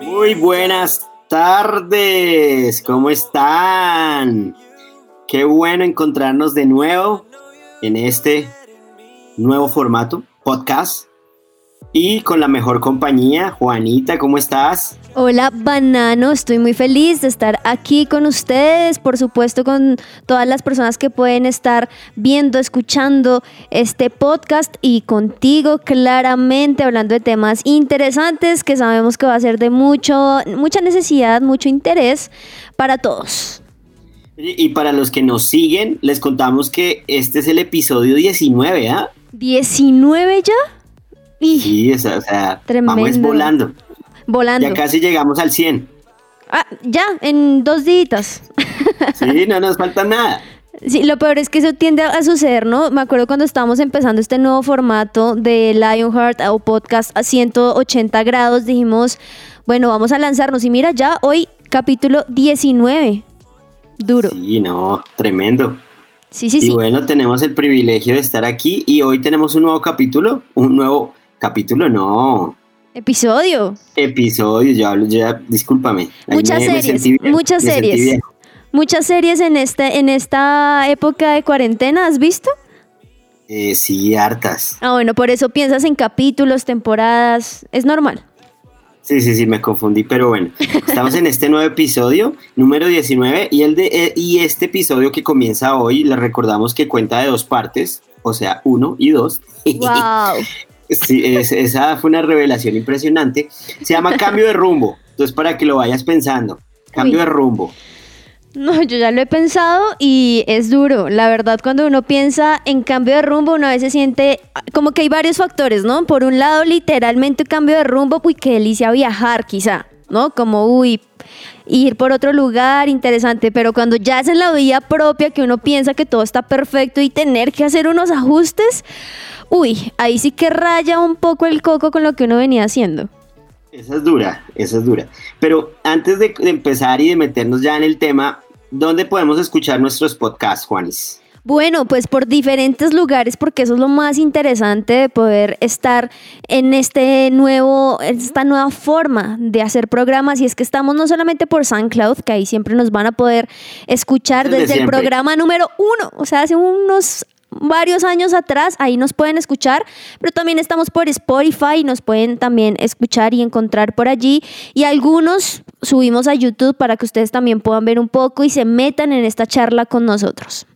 Muy buenas tardes, ¿cómo están? Qué bueno encontrarnos de nuevo en este nuevo formato, podcast, y con la mejor compañía. Juanita, ¿cómo estás? Hola, Banano, estoy muy feliz de estar aquí con ustedes, por supuesto con todas las personas que pueden estar viendo, escuchando este podcast y contigo claramente hablando de temas interesantes que sabemos que va a ser de mucho, mucha necesidad, mucho interés para todos. Y para los que nos siguen, les contamos que este es el episodio 19, ¿ah? ¿19 ya? Y Sí, o sea, o sea, vamos volando. volando. Ya casi llegamos al 100. Ah, ya, en dos días. Sí, no nos falta nada. Sí, lo peor es que eso tiende a suceder, ¿no? Me acuerdo cuando estábamos empezando este nuevo formato de Lionheart o podcast a 180 grados, dijimos, bueno, vamos a lanzarnos. Y mira, ya hoy capítulo 19. Duro. Sí, no, tremendo. Sí, sí, Y sí. bueno, tenemos el privilegio de estar aquí y hoy tenemos un nuevo capítulo, un nuevo capítulo, no, Episodio. episodio, yo hablo ya, discúlpame. Muchas me- series, muchas series. Muchas series en, este, en esta época de cuarentena, ¿has visto? Eh, sí, hartas. Ah, bueno, por eso piensas en capítulos, temporadas. Es normal. Sí, sí, sí, me confundí, pero bueno, estamos en este nuevo episodio, número 19, y, el de, eh, y este episodio que comienza hoy, le recordamos que cuenta de dos partes, o sea, uno y dos. ¡Wow! Sí, es- esa fue una revelación impresionante. Se llama Cambio de Rumbo, entonces para que lo vayas pensando, Cambio Uy. de Rumbo. No, yo ya lo he pensado y es duro. La verdad, cuando uno piensa en cambio de rumbo, uno a veces siente como que hay varios factores, ¿no? Por un lado, literalmente cambio de rumbo, uy, qué delicia viajar, quizá, ¿no? Como, uy, ir por otro lugar, interesante. Pero cuando ya es en la vida propia, que uno piensa que todo está perfecto y tener que hacer unos ajustes, uy, ahí sí que raya un poco el coco con lo que uno venía haciendo. Esa es dura, esa es dura. Pero antes de, empezar y de meternos ya en el tema, ¿dónde podemos escuchar nuestros podcasts, Juanis? Bueno, pues por diferentes lugares, porque eso es lo más interesante de poder estar en este nuevo, esta nueva forma de hacer programas. Y es que estamos no solamente por SoundCloud, que ahí siempre nos van a poder escuchar Desde desde, el programa número uno, o sea, hace unos varios años atrás, ahí nos pueden escuchar, pero también estamos por Spotify, nos pueden también escuchar y encontrar por allí. Y algunos subimos a YouTube para que ustedes también puedan ver un poco y se metan en esta charla con nosotros.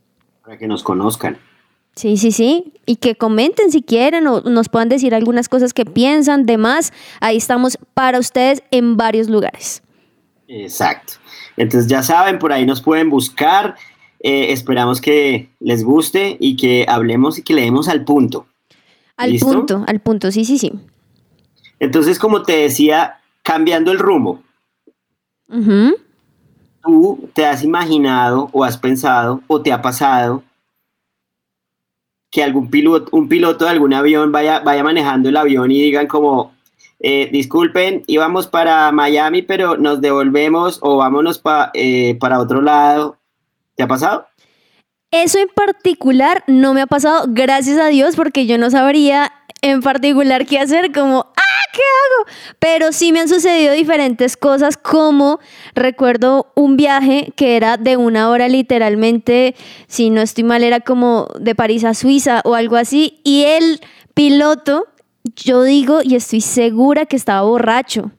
Para que nos conozcan. Sí, sí, sí. Y que comenten si quieren o nos puedan decir algunas cosas que piensan, demás. Ahí estamos para ustedes en varios lugares. Exacto. Entonces ya saben, por ahí nos pueden buscar. Eh, esperamos que les guste y que hablemos y que leemos al punto. Al ¿Listo? punto, al punto, sí, sí, sí. Entonces, como te decía, cambiando el rumbo, Ujú. ¿Tú te has imaginado o has pensado o te ha pasado que algún piloto, un piloto de algún avión vaya, vaya manejando el avión y digan como, eh, disculpen, íbamos para Miami, pero nos devolvemos o vámonos eh, para otro lado? ¿Te ha pasado? Eso en particular no me ha pasado, gracias a Dios, porque yo no sabría en particular qué hacer, como. ¿Qué hago? Pero sí me han sucedido diferentes cosas, como recuerdo un viaje que era de una hora literalmente, si no estoy mal, era como de París a Suiza o algo así, y el piloto, yo digo y estoy segura que estaba borracho,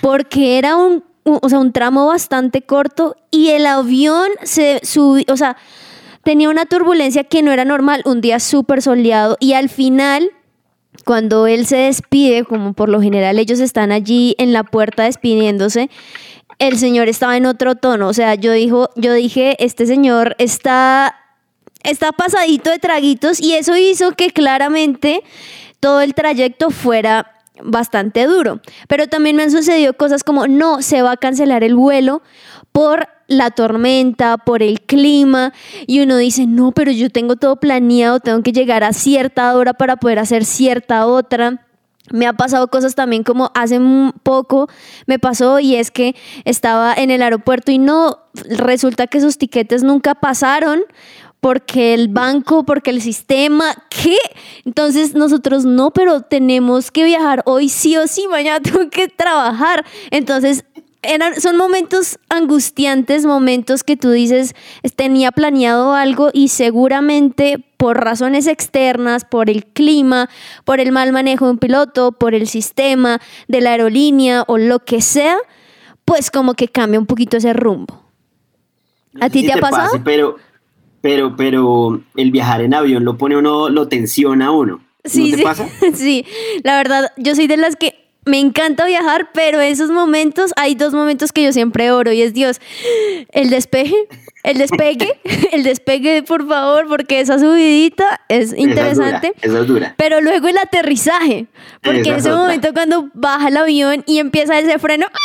porque era un, o sea, un tramo bastante corto y el avión se subió, o sea, tenía una turbulencia que no era normal, un día súper soleado y al final, cuando él se despide, como por lo general ellos están allí en la puerta despidiéndose, el señor estaba en otro tono. O sea, yo, dijo, yo dije, este señor está, está pasadito de traguitos y eso hizo que claramente todo el trayecto fuera bastante duro. Pero también me han sucedido cosas como, no, se va a cancelar el vuelo por la tormenta, por el clima, y uno dice, no, pero yo tengo todo planeado, tengo que llegar a cierta hora para poder hacer cierta otra. Me ha pasado cosas también como hace un poco me pasó y es que estaba en el aeropuerto y no, resulta que esos tiquetes nunca pasaron porque el banco, porque el sistema, ¿qué? Entonces nosotros no, pero tenemos que viajar hoy sí o sí, mañana tengo que trabajar. Entonces eran, son momentos angustiantes, momentos que tú dices, tenía planeado algo y seguramente por razones externas, por el clima, por el mal manejo de un piloto, por el sistema de la aerolínea o lo que sea, pues como que cambia un poquito ese rumbo. ¿A ti te ha pasado? pase, pero, pero, pero el viajar en avión lo pone uno, lo tensiona a uno. ¿No Sí, te sí, pasa? sí. La verdad, yo soy de las que me encanta viajar, pero esos momentos, hay dos momentos que yo siempre oro y es Dios, el despeje, el despegue, el despegue, por favor, porque esa subidita es interesante. Esa es dura. Esa es dura. Pero luego el aterrizaje, porque Esa en es ese otra. momento cuando baja el avión y empieza ese freno, ¡ah!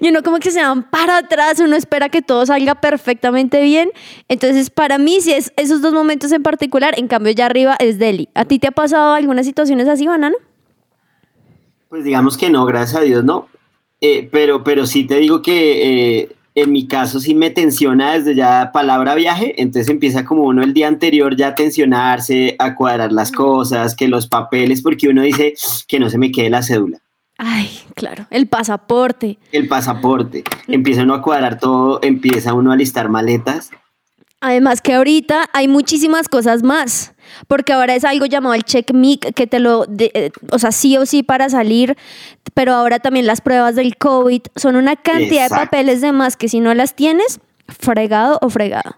y uno como que se van para atrás, uno espera que todo salga perfectamente bien. Entonces, para mí, si es esos dos momentos en particular, en cambio ya arriba es Delhi. ¿A ti te ha pasado algunas situaciones así, Banano? Pues digamos que no, gracias a Dios no. Eh, pero, pero sí te digo que eh, en mi caso sí me tensiona desde ya palabra viaje, entonces empieza como uno el día anterior ya a tensionarse, a cuadrar las cosas, que los papeles, porque uno dice que no se me quede la cédula, Ay, claro, el pasaporte. el pasaporte, empieza uno a cuadrar todo, empieza uno a listar maletas. Además que ahorita hay muchísimas cosas más, porque ahora es algo llamado el check mic que te lo, de- eh, o sea, sí o sí para salir, pero ahora también las pruebas del COVID son una cantidad de papeles de más que si no las tienes, fregado o fregado.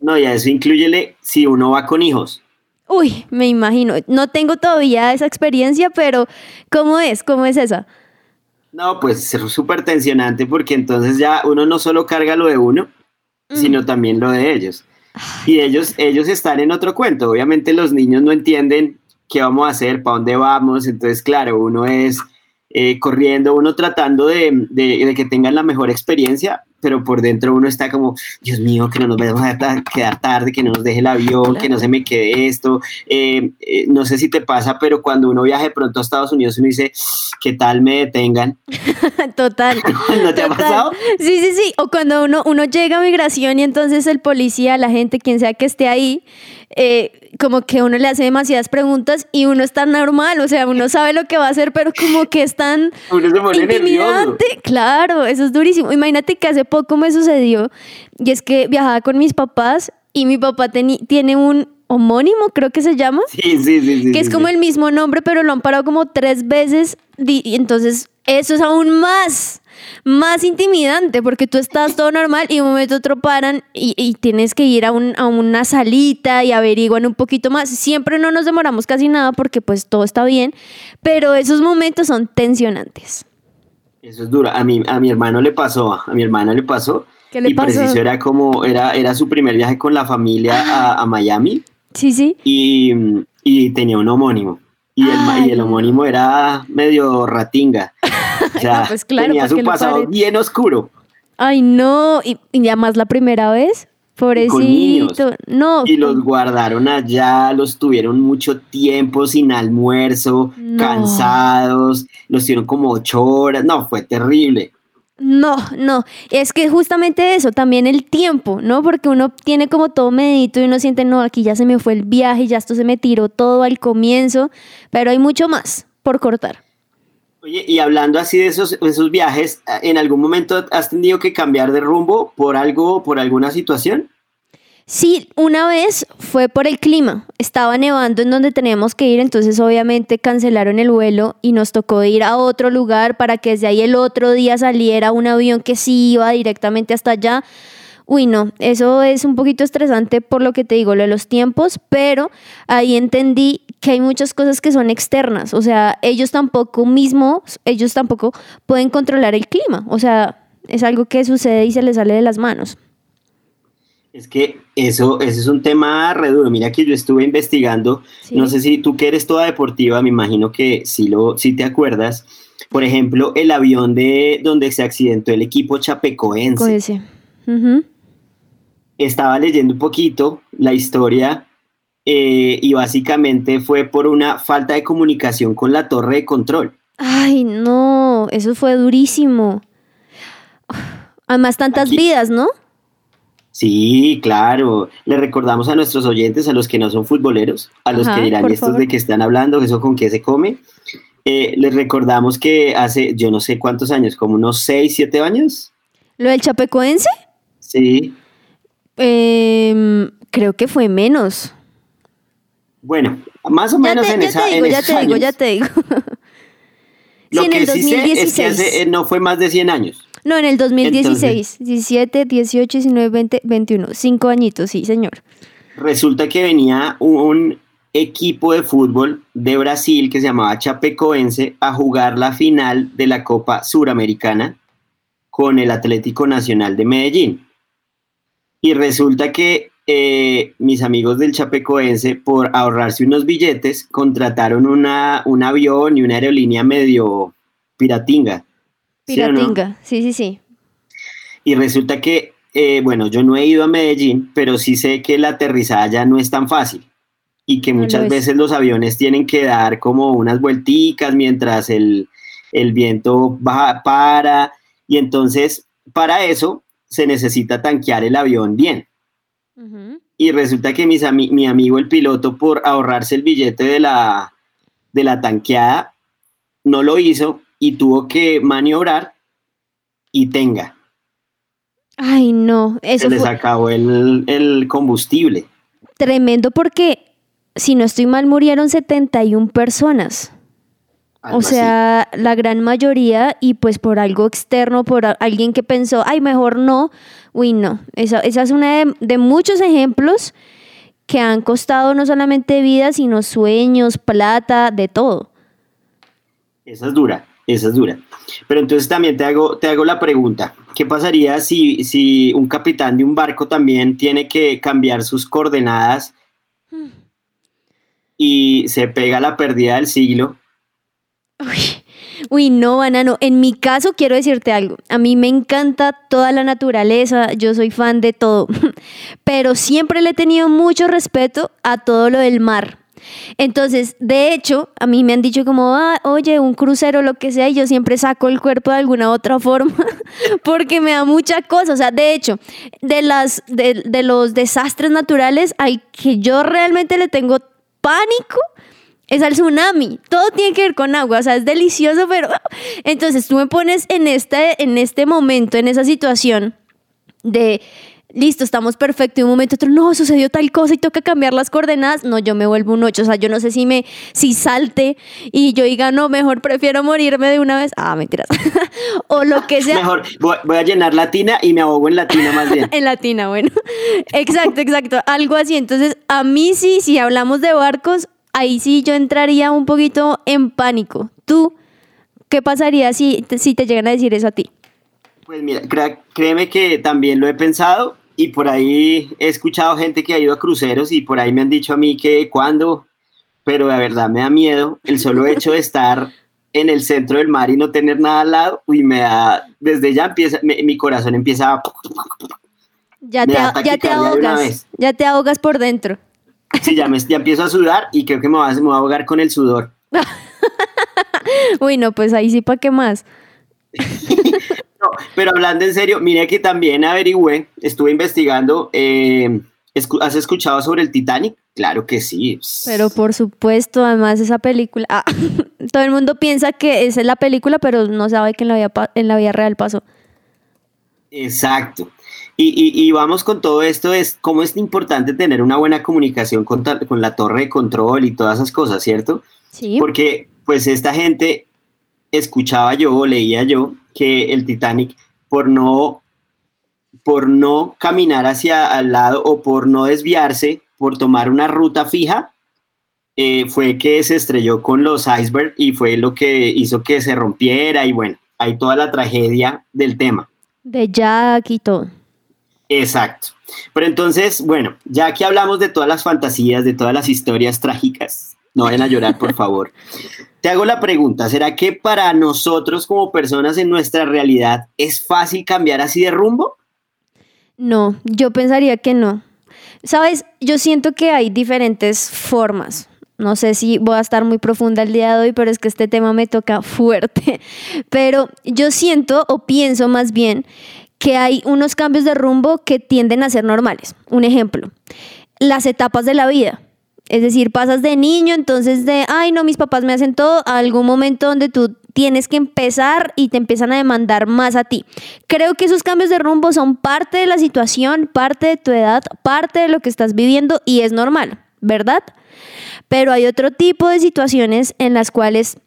No, y a eso incluyele si uno va con hijos. Uy, me imagino, no tengo todavía esa experiencia, pero ¿cómo es? ¿Cómo es esa? No, pues es súper tensionante porque entonces ya uno no solo carga lo de uno, sino también lo de ellos. Y ellos, ellos están en otro cuento. Obviamente los niños no entienden qué vamos a hacer, para dónde vamos. Entonces, claro, uno es eh, corriendo, uno tratando de, de- de que tengan la mejor experiencia, pero por dentro uno está como, Dios mío, que no nos vayamos a ta- quedar tarde, que no nos deje el avión, que no se me quede esto. Eh, eh, no sé si te pasa, pero cuando uno viaja de pronto a Estados Unidos, uno dice, ¿qué tal me detengan? Total. ¿No te ha pasado? Sí, sí, sí. O cuando uno, uno llega a migración y entonces el policía, la gente, quien sea que esté ahí, eh, como que uno le hace demasiadas preguntas y uno está normal, o sea, uno sabe lo que va a hacer, pero como que es tan nervioso. intimidante. Claro, eso es durísimo. Imagínate que hace poco me sucedió y es que viajaba con mis papás y mi papá tiene un homónimo, creo que se llama Sí, sí, sí. sí, que es sí, como sí. el mismo nombre, pero lo han parado como tres veces. Y entonces, eso es aún más, más intimidante, porque tú estás todo normal y de un momento a otro paran y, y tienes que ir a, un- a una salita y averiguan un poquito más. Siempre no nos demoramos casi nada porque pues todo está bien, pero esos momentos son tensionantes. Eso es duro. A mi, a mi hermano le pasó, a mi hermana le pasó. ¿Qué le y pasó? preciso era como, era, era su primer viaje con la familia a, a Miami Sí, sí. y, y tenía un homónimo. Y el, y el homónimo era medio ratinga. O sea, no, pues claro, tenía ¿para su pasado bien oscuro. Ay, no. Y, y además la primera vez. Pobrecito. niños. No. Y los guardaron allá, los tuvieron mucho tiempo sin almuerzo, No. cansados, los tuvieron como ocho horas. No, fue terrible. No, no, es que justamente eso, también el tiempo, ¿no? Porque uno tiene como todo medito y uno siente, no, aquí ya se me fue el viaje, ya esto se me tiró todo al comienzo, pero hay mucho más por cortar. Oye, y hablando así de esos, viajes, ¿en algún momento has tenido que cambiar de rumbo por algo, por alguna situación? Sí, una vez fue por el clima. Estaba nevando en donde teníamos que ir, entonces obviamente cancelaron el vuelo y nos tocó ir a otro lugar para que desde ahí el otro día saliera un avión que sí iba directamente hasta allá. Uy, no, eso es un poquito estresante por lo que te digo, lo de los tiempos, pero ahí entendí que hay muchas cosas que son externas, o sea, ellos tampoco mismos, ellos tampoco pueden controlar el clima, o sea, es algo que sucede y se le sale de las manos. Es que eso, ese es un tema re duro. Mira que yo estuve investigando, Sí. no sé si tú que eres toda deportiva, me imagino que sí, lo, sí te acuerdas. Por ejemplo, el avión de donde se accidentó el equipo chapecoense. Con ese. Estaba leyendo un poquito la historia eh, y básicamente fue por una falta de comunicación con la torre de control. Ay, no, eso fue durísimo. Además, tantas Aquí- vidas, ¿no? Sí, claro. Le recordamos a nuestros oyentes, a los que no son futboleros, a los Ajá, que dirán, por ¿y estos favor. de qué están hablando? ¿Eso con qué se come? Eh, les recordamos que hace, yo no sé cuántos años, como unos 6, 7 años. Lo del chapecoense, Sí. Em, creo que fue menos. Bueno, más o Ya menos te, en ya esa te digo, en ya esos te digo, años. ya te digo. Lo sí, en que el sí sé es que 2016. hace, eh, no fue más de 100 años. No, en el 2016, 17, 18, 19, 20, 21. Cinco añitos, sí, señor. Resulta que venía un equipo de fútbol de Brasil que se llamaba Chapecoense a jugar la final de la Copa Suramericana con el Atlético Nacional de Medellín. Y resulta que eh, mis amigos del Chapecoense, por ahorrarse unos billetes, contrataron una, un avión y una aerolínea medio piratinga. ¿sí o no? Piratinga, sí, sí, sí. Y resulta que, eh, bueno, yo no he ido a Medellín, pero sí sé que la aterrizada ya no es tan fácil y que No lo muchas es. veces los aviones tienen que dar como unas vuelticas mientras el, el viento baja, para y entonces para eso se necesita tanquear el avión bien. Y resulta que mis ami- mi amigo el piloto por ahorrarse el billete de la, de la tanqueada no lo hizo y tuvo que maniobrar y tenga Ay, no, eso se les fue acabó el, el combustible. tremendo porque, si no estoy mal, murieron 71 personas. Algo O así. sea, la gran mayoría y pues por algo externo, por alguien que pensó, ay, mejor no. Uy, no. Esa, esa es una de, de muchos ejemplos que han costado no solamente vidas, sino sueños, plata, de todo. esa es dura, esa es dura. Pero entonces también te hago, te hago la pregunta, ¿qué pasaría si, si un capitán de un barco también tiene que cambiar sus coordenadas y se pega la pérdida del siglo? Uy, uy, no, banano. En mi caso, quiero decirte algo. A mí me encanta toda la naturaleza, yo soy fan de todo, pero siempre le he tenido mucho respeto a todo lo del mar. Entonces, de hecho, a mí me han dicho como, "Ah, oye, un crucero, lo que sea, y yo siempre saco el cuerpo de alguna otra forma, porque me da mucha cosa. O sea, de hecho, de, las, de, de los desastres naturales al que yo realmente le tengo pánico es al tsunami. Todo tiene que ver con agua, o sea, es delicioso, pero entonces tú me pones en este, en este momento, en esa situación de listo, estamos perfectos, y un momento otro, no, sucedió tal cosa y toca cambiar las coordenadas, no, yo me vuelvo un 8, o sea, yo no sé si me, si salte y yo diga, no, mejor prefiero morirme de una vez, ah, mentiras, o lo que sea. Mejor, voy, voy a llenar la tina y me ahogo en la tina más bien. En latina, bueno. Exacto, exacto. Algo así. Entonces, a mí sí, si hablamos de barcos, ahí sí yo entraría un poquito en pánico. ¿Tú qué pasaría si, te- si te llegan a decir eso a ti? Pues mira, créeme que también lo he pensado y por ahí he escuchado gente que ha ido a cruceros y por ahí me han dicho a mí que cuándo, pero de verdad me da miedo el solo hecho de estar en el centro del mar y no tener nada al lado, y me da, desde ya empieza, me- mi corazón empieza a... Ya te, ya te ahogas. Ya te ahogas por dentro. Sí, ya, me, ya empiezo a sudar y creo que me voy a, me voy a ahogar con el sudor. Uy, no, pues ahí sí, ¿para qué más? No, pero hablando en serio, mire que también averigüé, estuve investigando, eh, ¿has escuchado sobre el Titanic? Claro que sí. Pero por supuesto, además esa película. ah, todo el mundo piensa que esa es la película, pero no sabe que en la vida, en la vida real pasó. Exacto. Y, y- y vamos con todo esto, es cómo es importante tener una buena comunicación con, con la torre de control y todas esas cosas, ¿cierto? Sí. Porque pues esta gente, escuchaba yo o leía yo que el Titanic, por no, por no caminar hacia al lado o por no desviarse, por tomar una ruta fija, eh, fue que se estrelló con los icebergs y fue lo que hizo que se rompiera y bueno, hay toda la tragedia del tema. De Jack y todo. Exacto. Pero entonces, bueno, ya que hablamos de todas las fantasías, de todas las historias trágicas, no vayan a llorar, por favor. Te hago la pregunta, ¿será que para nosotros como personas en nuestra realidad es fácil cambiar así de rumbo? No, yo pensaría que no. Sabes, yo siento que hay diferentes formas. No sé si voy a estar muy profunda el día de hoy, pero es que este tema me toca fuerte. Pero yo siento o pienso más bien que hay unos cambios de rumbo que tienden a ser normales. Un ejemplo, las etapas de la vida. Es decir, pasas de niño, entonces de, ay, no, mis papás me hacen todo, a algún momento donde tú tienes que empezar y te empiezan a demandar más a ti. Creo que esos cambios de rumbo son parte de la situación, parte de tu edad, parte de lo que estás viviendo y es normal, ¿verdad? Pero hay otro tipo de situaciones en las cuales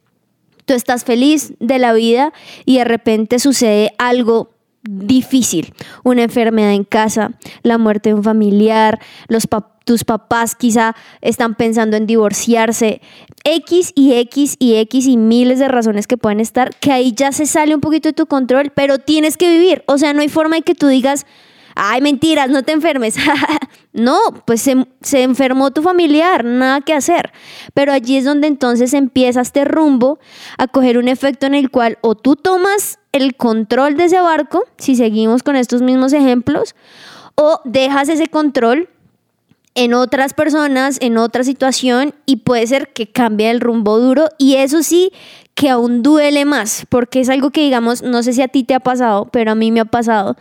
tú estás feliz de la vida y de repente sucede algo difícil, una enfermedad en casa, la muerte de un familiar, los tus papás quizá están pensando en divorciarse, X y X y X y miles de razones que pueden estar, que ahí ya se sale un poquito de tu control, pero tienes que vivir, o sea, no hay forma de que tú digas, ay, mentiras, no te enfermes. no, pues se, se, enfermó tu familiar, nada que hacer. Pero allí es donde entonces empieza este rumbo a coger un efecto en el cual o tú tomas el control de ese barco, si seguimos con estos mismos ejemplos, o dejas ese control en otras personas, en otra situación, y puede ser que cambie el rumbo duro, y eso sí que aún duele más, porque es algo que digamos, no sé si a ti te ha pasado, pero a mí me ha pasado,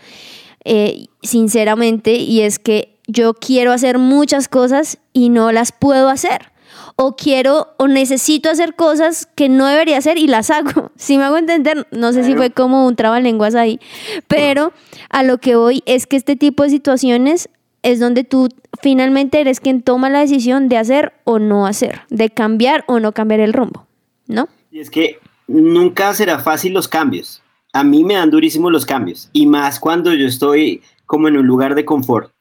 eh, sinceramente, y es que yo quiero hacer muchas cosas y no las puedo hacer. O quiero o necesito hacer cosas que no debería hacer y las hago. Si me hago entender, no sé si fue como un trabalenguas ahí, pero a lo que voy es que este tipo de situaciones es donde tú finalmente eres quien toma la decisión de hacer o no hacer, de cambiar o no cambiar el rumbo, ¿no? Y es que nunca será fácil los cambios a mí me dan durísimos los cambios y más cuando yo estoy como en un lugar de confort,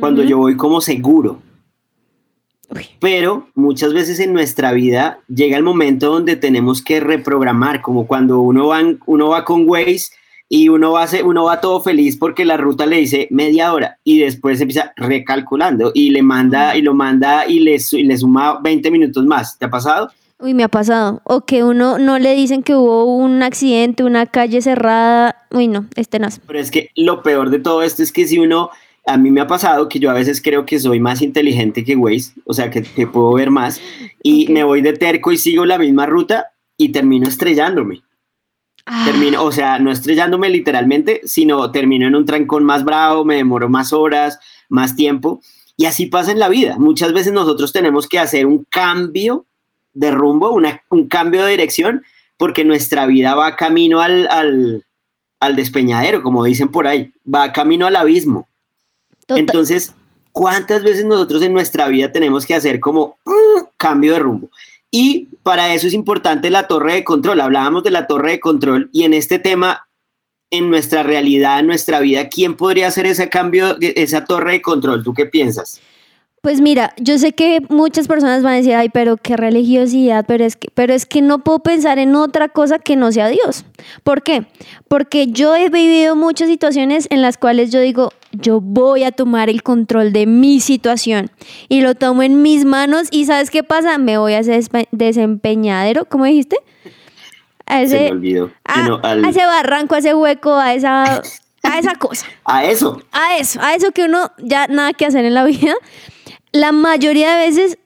cuando yo voy como seguro. Pero muchas veces en nuestra vida llega el momento donde tenemos que reprogramar, como cuando uno va, uno va con Waze y uno va, uno va todo feliz porque la ruta le dice media hora y después empieza recalculando y le manda y lo manda y le, y le suma 20 minutos más. ¿Te ha pasado? Uy, me ha pasado. O que uno no le dicen que hubo un accidente, una calle cerrada. Uy, no, este no. Pero es que lo peor de todo esto es que si uno, a mí me ha pasado que yo a veces creo que soy más inteligente que Waze, o sea, que, puedo ver más, y me voy de terco y sigo la misma ruta y termino estrellándome. Ah. Termino, o sea, no estrellándome literalmente, sino termino en un trancón más bravo, me demoro más horas, más tiempo. Y así pasa en la vida. Muchas veces nosotros tenemos que hacer un cambio de rumbo, un cambio de dirección, porque nuestra vida va camino al, al, despeñadero, como dicen por ahí, va camino al abismo. Entonces, ¿cuántas veces nosotros en nuestra vida tenemos que hacer como uh, cambio de rumbo? Y para eso es importante la torre de control. Hablábamos de la torre de control y en este tema, en nuestra realidad, en nuestra vida, ¿quién podría hacer ese cambio, esa torre de control? ¿Tú qué piensas? Pues mira, yo sé que muchas personas van a decir, ay, pero qué religiosidad, pero es que, pero es que no puedo pensar en otra cosa que no sea Dios. ¿Por qué? Porque yo he vivido muchas situaciones en las cuales yo digo, yo voy a tomar el control de mi situación y lo tomo en mis manos y ¿sabes qué pasa? Me voy a hacer desempeñadero, ¿cómo dijiste? A ese, Se a ese barranco, a ese hueco, a esa, a esa cosa. a eso. A eso, a eso que uno ya nada que hacer en la vida la mayoría de veces,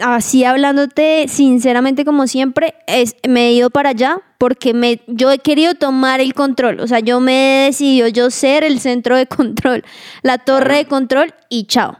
así hablándote sinceramente como siempre, es, me he ido para allá porque me, yo he querido tomar el control. O sea, yo me he decidido yo ser el centro de control, la torre de control y chao.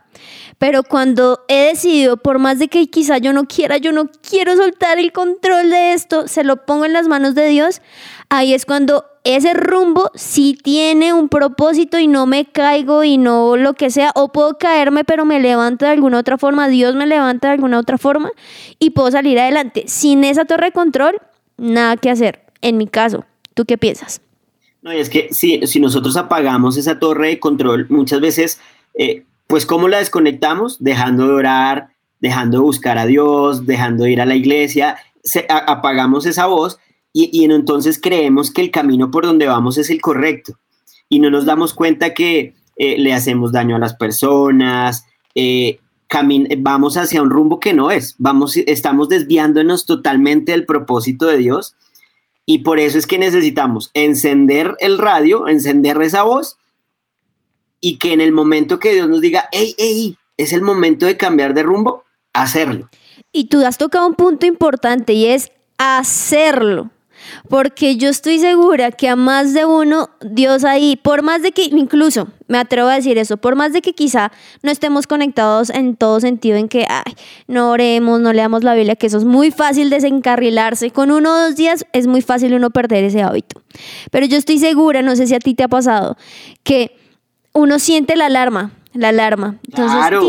Pero cuando he decidido, por más de que quizá yo no quiera, yo no quiero soltar el control de esto, se lo pongo en las manos de Dios, ahí es cuando ese rumbo sí tiene un propósito y no me caigo y no lo que sea, o puedo caerme pero me levanto de alguna otra forma, Dios me levanta de alguna otra forma y puedo salir adelante. Sin esa torre de control, nada que hacer, en mi caso. ¿Tú qué piensas? No, es que si, si nosotros apagamos esa torre de control, muchas veces, eh, pues ¿cómo la desconectamos? Dejando de orar, dejando de buscar a Dios, dejando de ir a la iglesia, apagamos esa voz y, entonces creemos que el camino por donde vamos es el correcto. y no nos damos cuenta que eh, le hacemos daño a las personas, eh, vamos hacia un rumbo que no es, vamos, estamos desviándonos totalmente del propósito de Dios y por eso es que necesitamos encender el radio, encender esa voz y que en el momento que Dios nos diga, hey, hey, es el momento de cambiar de rumbo, hacerlo. Y tú has tocado un punto importante y es hacerlo. Porque yo estoy segura que a más de uno, Dios ahí, por más de que, incluso me atrevo a decir eso, por más de que quizá no estemos conectados en todo sentido, en que ay, no oremos, no leamos la Biblia, que eso es muy fácil desencarrilarse. Con uno o dos días es muy fácil uno perder ese hábito. Pero yo estoy segura, no sé si a ti te ha pasado, que uno siente la alarma, la alarma. Entonces, Claro.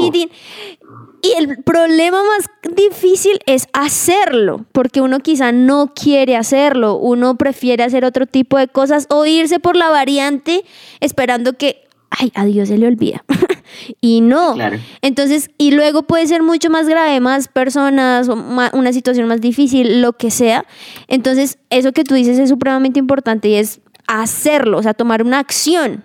y el problema más difícil es hacerlo, porque uno quizá no quiere hacerlo, uno prefiere hacer otro tipo de cosas o irse por la variante esperando que, ay, a Dios se le olvida. y no. Claro. Entonces, y luego puede ser mucho más grave, más personas, una situación más difícil, lo que sea. Entonces, eso que tú dices es supremamente importante y es hacerlo, o sea, tomar una acción.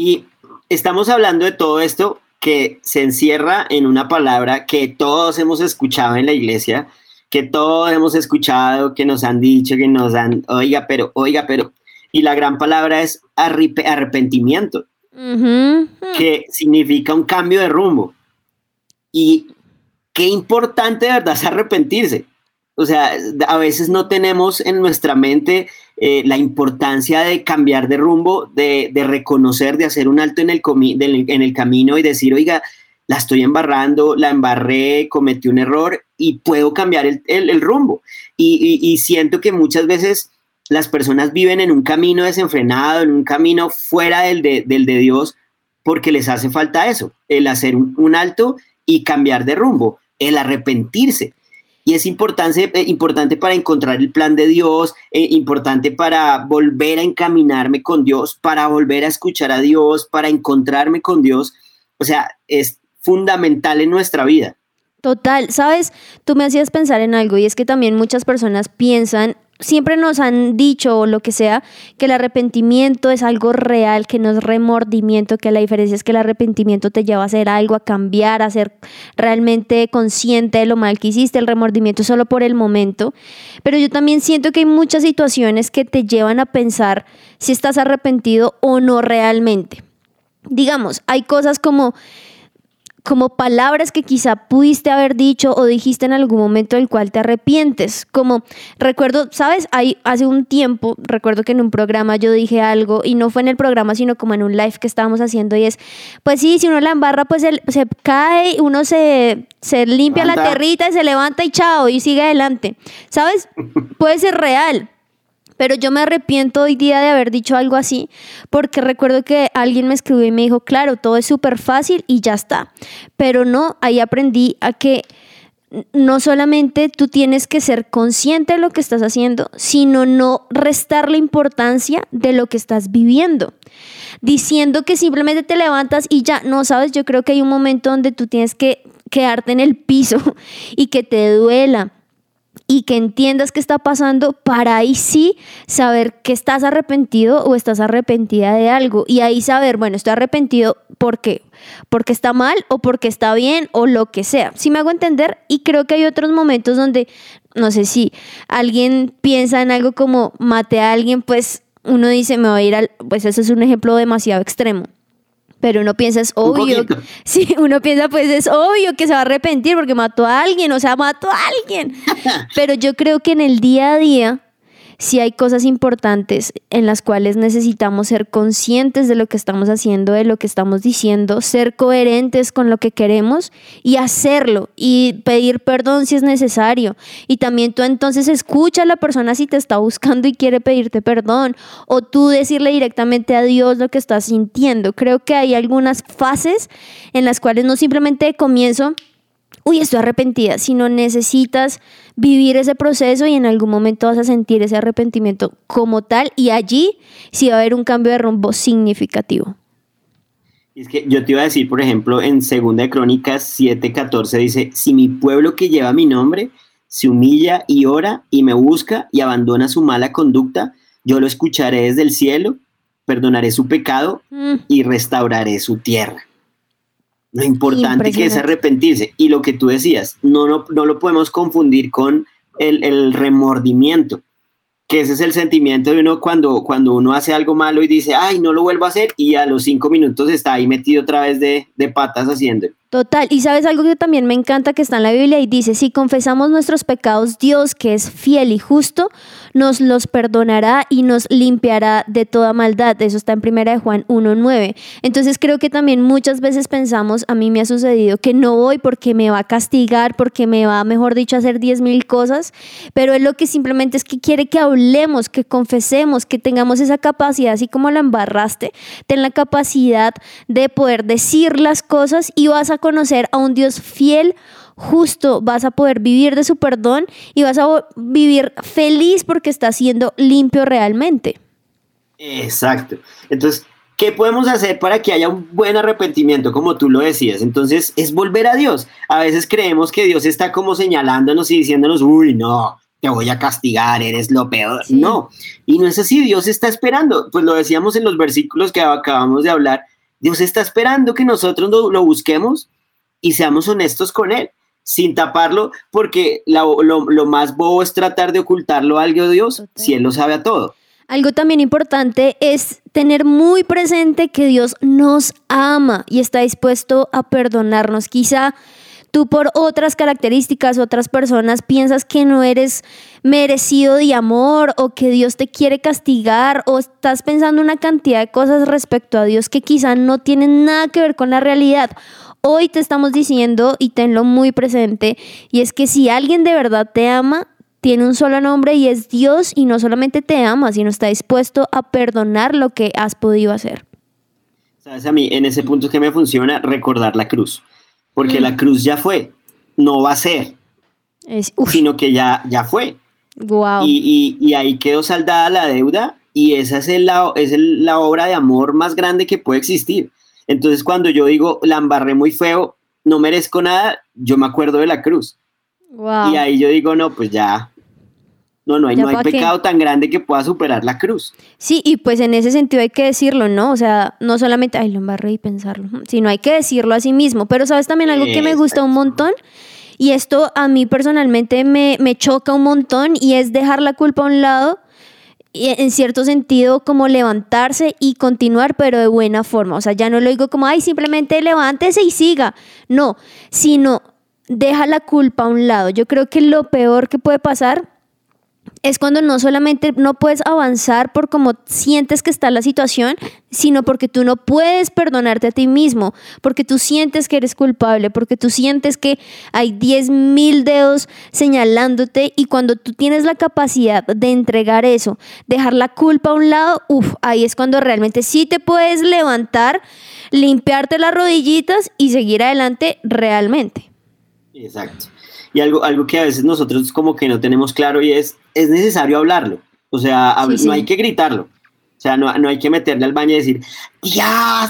Y estamos hablando de todo esto que se encierra en una palabra que todos hemos escuchado en la iglesia, que todos hemos escuchado, que nos han dicho, que nos han, oiga, pero, oiga, pero, y la gran palabra es arrepe- arrepentimiento, que significa un cambio de rumbo. Y qué importante de verdad es arrepentirse. O sea, a veces no tenemos en nuestra mente eh, la importancia de cambiar de rumbo, de, reconocer, de hacer un alto en el, camino y decir, oiga, la estoy embarrando, la embarré, cometí un error y puedo cambiar el, rumbo. Y, siento que muchas veces las personas viven en un camino desenfrenado, en un camino fuera del de, Dios, porque les hace falta eso, el hacer un alto y cambiar de rumbo, el arrepentirse. Es importante, eh, importante para encontrar el plan de Dios, eh, importante para volver a encaminarme con Dios, para volver a escuchar a Dios, para encontrarme con Dios. O sea, es fundamental en nuestra vida. Total, sabes, tú me hacías pensar en algo y es que también muchas personas piensan, siempre nos han dicho o lo que sea, que el arrepentimiento es algo real, que no es remordimiento, que la diferencia es que el arrepentimiento te lleva a hacer algo, a cambiar, a ser realmente consciente de lo mal que hiciste, el remordimiento solo por el momento, pero yo también siento que hay muchas situaciones que te llevan a pensar si estás arrepentido o no realmente. Digamos, hay cosas como como palabras que quizá pudiste haber dicho o dijiste en algún momento del cual te arrepientes. Como recuerdo, ¿sabes? Hay, hace un tiempo, recuerdo que en un programa yo dije algo y no fue en el programa, sino como en un live que estábamos haciendo y es, pues sí, si uno la embarra, pues el- se cae, uno se, se limpia la territa y se levanta y chao y sigue adelante. ¿Sabes? Puede ser real. Pero yo me arrepiento hoy día de haber dicho algo así, porque recuerdo que alguien me escribió y me dijo, claro, todo es súper fácil y ya está. Pero no, ahí aprendí a que no solamente tú tienes que ser consciente de lo que estás haciendo, sino no restar la importancia de lo que estás viviendo. Diciendo que simplemente te levantas y ya, no sabes, yo creo que hay un momento donde tú tienes que quedarte en el piso y que te duela y que entiendas qué está pasando para ahí sí saber que estás arrepentido o estás arrepentida de algo y ahí saber, bueno, estoy arrepentido ¿por qué? Porque está mal o porque está bien o lo que sea. Si me hago entender y creo que hay otros momentos donde no sé si alguien piensa en algo como mate a alguien, pues uno dice, me voy a ir al pues ese es un ejemplo demasiado extremo. Pero uno piensa, es obvio. Sí, uno piensa, pues es obvio que se va a arrepentir porque mató a alguien, o sea, mató a alguien. Pero yo creo que en el día a día sí hay cosas importantes en las cuales necesitamos ser conscientes de lo que estamos haciendo, de lo que estamos diciendo, ser coherentes con lo que queremos y hacerlo y pedir perdón si es necesario. Y también tú entonces escucha a la persona si te está buscando y quiere pedirte perdón o tú decirle directamente a Dios lo que estás sintiendo. Creo que hay algunas fases en las cuales no simplemente comienzo uy, estoy arrepentida, sino necesitas vivir ese proceso y en algún momento vas a sentir ese arrepentimiento como tal y allí sí va a haber un cambio de rumbo significativo. Es que yo te iba a decir, por ejemplo, en Segunda de Crónicas 7:14 dice, si mi pueblo que lleva mi nombre se humilla y ora y me busca y abandona su mala conducta, yo lo escucharé desde el cielo, perdonaré su pecado Mm, y restauraré su tierra. Lo importante que es arrepentirse. Y lo que tú decías, no, no, no lo podemos confundir con el, el remordimiento, que ese es el sentimiento de uno cuando, cuando uno hace algo malo y dice, ay, no lo vuelvo a hacer, y a los cinco minutos está ahí metido otra vez de, de patas haciendo. Total, y sabes algo que también me encanta que está en la Biblia y dice, si confesamos nuestros pecados, Dios, que es fiel y justo, nos los perdonará y nos limpiará de toda maldad. Eso está en 1 de Juan 1.9. Entonces creo que también muchas veces pensamos, a mí me ha sucedido, que no voy porque me va a castigar, porque me va, mejor dicho, a hacer 10 mil cosas, pero es lo que simplemente es que quiere que hablemos, que confesemos, que tengamos esa capacidad, así como la embarraste, ten la capacidad de poder decir las cosas y vas a conocer a un Dios fiel, justo, vas a poder vivir de su perdón y vas a vivir feliz porque estás siendo limpio realmente. Exacto. Entonces, ¿qué podemos hacer para que haya un buen arrepentimiento, como tú lo decías? Entonces, es volver a Dios. A veces creemos que Dios está como señalándonos y diciéndonos, uy, no, te voy a castigar, eres lo peor. Sí. No, y no es así, Dios está esperando. Pues lo decíamos en los versículos que acabamos de hablar. Dios está esperando que nosotros lo, lo busquemos y seamos honestos con Él, sin taparlo, porque la- lo, lo más bobo es tratar de ocultarlo a algo Dios si Él lo sabe a todo. Algo también importante es tener muy presente que Dios nos ama y está dispuesto a perdonarnos. Quizá tú por otras características, otras personas piensas que no eres merecido de amor o que Dios te quiere castigar o estás pensando una cantidad de cosas respecto a Dios que quizá no tienen nada que ver con la realidad. Hoy te estamos diciendo y tenlo muy presente y es que si alguien de verdad te ama, tiene un solo nombre y es Dios y no solamente te ama, sino está dispuesto a perdonar lo que has podido hacer. Sabes, a mí en ese punto que me funciona recordar la cruz, porque Mm. la cruz ya fue, no va a ser, Es, sino que ya, ya fue. wow. Y, y- y ahí quedó saldada la deuda y esa es, el, la, es el- la obra de amor más grande que puede existir. Entonces cuando yo digo, la embarré muy feo, no merezco nada, yo me acuerdo de la cruz. wow. Y ahí yo digo, no, pues ya, no, no hay, Ya no hay pa' qué. pecado tan grande que pueda superar la cruz. Sí, y pues en ese sentido hay que decirlo, ¿no? O sea, no solamente, ay, lo embarré y pensarlo, sino hay que decirlo a sí mismo. Pero sabes también algo que me gusta un montón, y esto a mí personalmente me, me choca un montón, y es dejar la culpa a un lado, y en cierto sentido como levantarse y continuar, pero de buena forma. O sea, ya no lo digo como, ay, simplemente levántese y siga. No, sino deja la culpa a un lado. Yo creo que lo peor que puede pasar es cuando no solamente no puedes avanzar por cómo sientes que está la situación, sino porque tú no puedes perdonarte a ti mismo, porque tú sientes que eres culpable, porque tú sientes que hay 10 mil dedos señalándote y cuando tú tienes la capacidad de entregar eso, dejar la culpa a un lado, uff, ahí es cuando realmente sí te puedes levantar, limpiarte las rodillitas y seguir adelante realmente. Exacto. Y algo, algo que a veces nosotros como que no tenemos claro y es, es necesario hablarlo. O sea, hab- Sí, sí. no hay que gritarlo. O sea, no, no hay que meterle al baño y decir, Dios,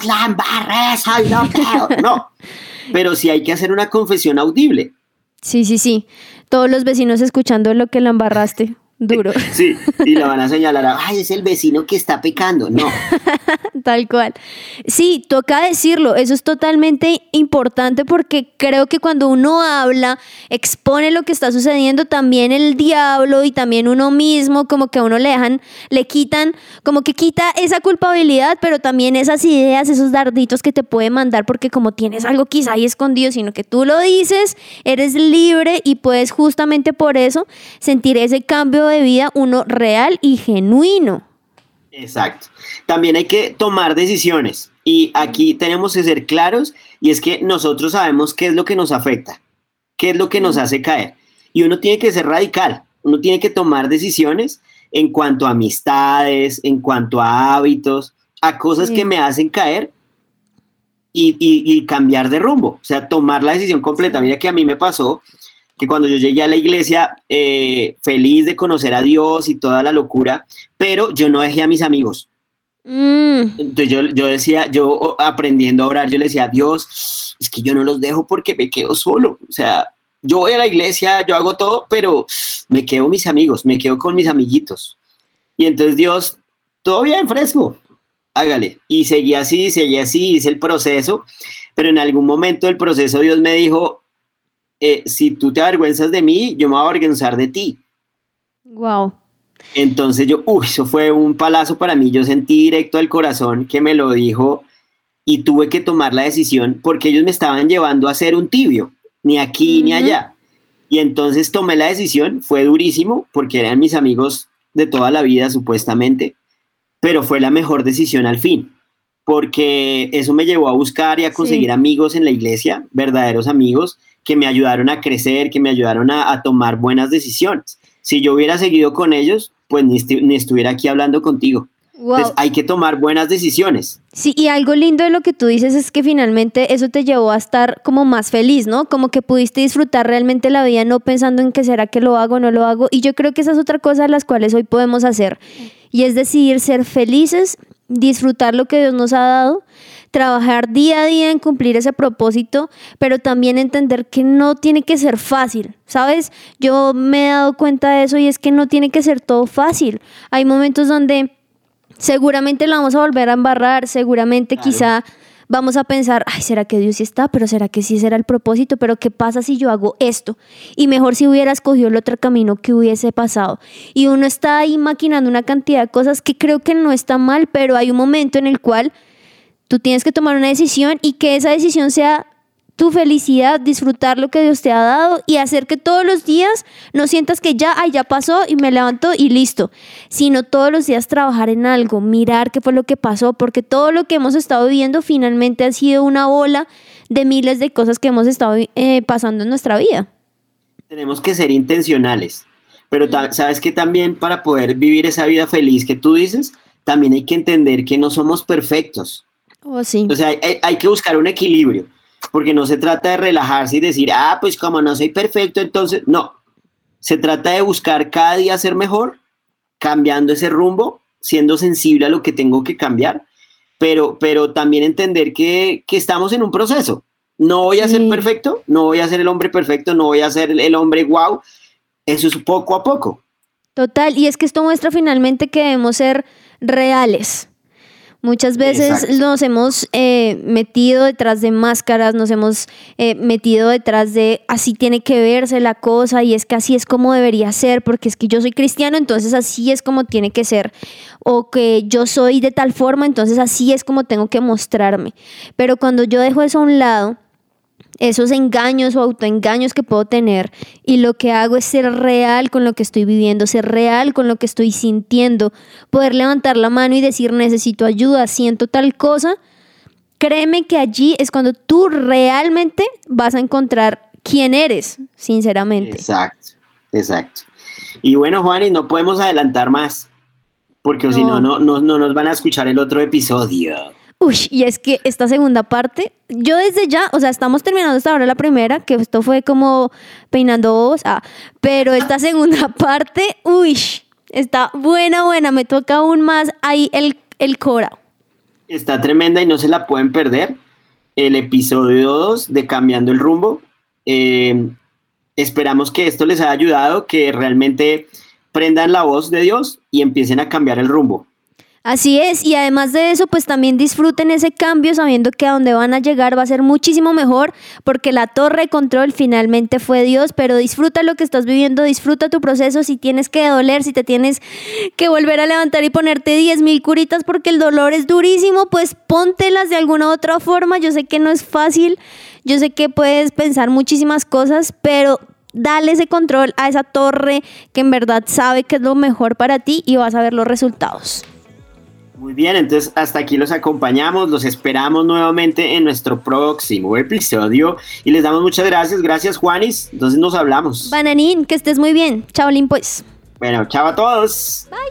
la embarré, soy lo peor". No. Pero sí hay que hacer una confesión audible. Sí, sí, sí. Todos los vecinos escuchando lo que la embarraste. Duro. Sí. Y le van a señalar, a, ay, es el vecino que está pecando. No. Tal cual. Sí, toca decirlo. Eso es totalmente importante porque creo que cuando uno habla, expone lo que está sucediendo, también el diablo y también uno mismo, como que a uno le dejan, le quitan, como que quita esa culpabilidad, pero también esas ideas, esos darditos que te puede mandar, porque como tienes algo quizá ahí escondido, sino que tú lo dices, eres libre y puedes justamente por eso sentir ese cambio de vida, uno real y genuino. Exacto. También hay que tomar decisiones y aquí tenemos que ser claros y es que nosotros sabemos qué es lo que nos afecta, qué es lo que nos hace caer y uno tiene que ser radical, uno tiene que tomar decisiones en cuanto a amistades, en cuanto a hábitos, a cosas Sí. que me hacen caer y, y- y cambiar de rumbo, o sea, tomar la decisión completa. Mira que a mí me pasó que cuando yo llegué a la iglesia, eh, feliz de conocer a Dios y toda la locura, pero yo no dejé a mis amigos. Mm, Entonces yo, yo decía, yo aprendiendo a orar, yo le decía, Dios, es que yo no los dejo porque me quedo solo. O sea, yo voy a la iglesia, yo hago todo, pero me quedo mis amigos, me quedo con mis amiguitos. Y entonces Dios, todo bien, fresco. hágale. Y seguí así, seguí así, hice el proceso, pero en algún momento del proceso Dios me dijo, eh, si tú te avergüenzas de mí, yo me voy a avergonzar de ti. Wow. Entonces yo, uy, eso fue un palazo para mí, yo sentí directo al corazón que me lo dijo y tuve que tomar la decisión porque ellos me estaban llevando a ser un tibio, ni aquí ni allá. Y entonces tomé la decisión, fue durísimo porque eran mis amigos de toda la vida supuestamente, pero fue la mejor decisión al fin, porque eso me llevó a buscar y a conseguir amigos en la iglesia, verdaderos amigos que me ayudaron a crecer, que me ayudaron a, tomar buenas decisiones. Si yo hubiera seguido con ellos, pues ni, ni estuviera aquí hablando contigo. Entonces hay que tomar buenas decisiones. Sí, y algo lindo de lo que tú dices es que finalmente eso te llevó a estar como más feliz, ¿no? Como que pudiste disfrutar realmente la vida no pensando en qué será que lo hago o no lo hago. Y yo creo que esa es otra cosa de las cuales hoy podemos hacer. Y es decidir ser felices, disfrutar lo que Dios nos ha dado, trabajar día a día en cumplir ese propósito, pero también entender que no tiene que ser fácil, ¿sabes? Yo me he dado cuenta de eso y es que no tiene que ser todo fácil. Hay momentos donde seguramente lo vamos a volver a embarrar, seguramente quizá vamos a pensar, ay, ¿será que Dios sí está? Pero ¿será que sí será el propósito? Pero ¿qué pasa si yo hago esto? Y mejor si hubiera escogido el otro camino que hubiese pasado. Y uno está ahí maquinando una cantidad de cosas que creo que no está mal, pero hay un momento en el cual tú tienes que tomar una decisión y que esa decisión sea tu felicidad, disfrutar lo que Dios te ha dado y hacer que todos los días no sientas que ya, ay, ya pasó y me levanto y listo, sino todos los días trabajar en algo, mirar qué fue lo que pasó, porque todo lo que hemos estado viviendo finalmente ha sido una bola de miles de cosas que hemos estado eh, pasando en nuestra vida. Tenemos que ser intencionales, pero sabes que también para poder vivir esa vida feliz que tú dices, también hay que entender que no somos perfectos. Oh, sí. O sea, hay que buscar un equilibrio porque no se trata de relajarse y decir, ah, pues como no soy perfecto, entonces no. Se trata de buscar cada día ser mejor, cambiando ese rumbo, siendo sensible a lo que tengo que cambiar, pero, pero también entender que, estamos en un proceso. No voy a ser perfecto, no voy a ser el hombre perfecto, no voy a ser el hombre wow. Eso es poco a poco. Total, y es que esto muestra finalmente que debemos ser reales. Muchas veces nos hemos eh, metido detrás de máscaras, nos hemos eh, metido detrás de así tiene que verse la cosa y es que así es como debería ser, porque es que yo soy cristiano, entonces así es como tiene que ser, o que yo soy de tal forma, entonces así es como tengo que mostrarme. Pero cuando yo dejo eso a un lado, esos engaños o autoengaños que puedo tener y lo que hago es ser real con lo que estoy viviendo, ser real con lo que estoy sintiendo, poder levantar la mano y decir necesito ayuda, siento tal cosa, créeme que allí es cuando tú realmente vas a encontrar quién eres, sinceramente. Exacto, exacto. Y bueno, Juan, y no podemos adelantar más, porque si no, no, no, no nos van a escuchar el otro episodio. Uy, y es que esta segunda parte, yo desde ya, o sea, estamos terminando esta hora la primera, que esto fue como peinando vos, ah, pero esta segunda parte, uy, está buena, buena, me toca aún más ahí el, el cora. Está tremenda y no se la pueden perder. El episodio 2 de Cambiando el Rumbo. Eh, esperamos que esto les haya ayudado, que realmente prendan la voz de Dios y empiecen a cambiar el rumbo. Así es, y además de eso, pues también disfruten ese cambio sabiendo que a donde van a llegar va a ser muchísimo mejor, porque la torre de control finalmente fue Dios, pero disfruta lo que estás viviendo, disfruta tu proceso, si tienes que doler, si te tienes que volver a levantar y ponerte 10 mil curitas porque el dolor es durísimo, pues póntelas de alguna otra forma, yo sé que no es fácil, yo sé que puedes pensar muchísimas cosas, pero dale ese control a esa torre que en verdad sabe que es lo mejor para ti y vas a ver los resultados. Muy bien, entonces hasta aquí los acompañamos, los esperamos nuevamente en nuestro próximo episodio y les damos muchas gracias, gracias Juanis, entonces nos hablamos. Bananín, que estés muy bien, chao pues. Bueno, chao a todos. Bye.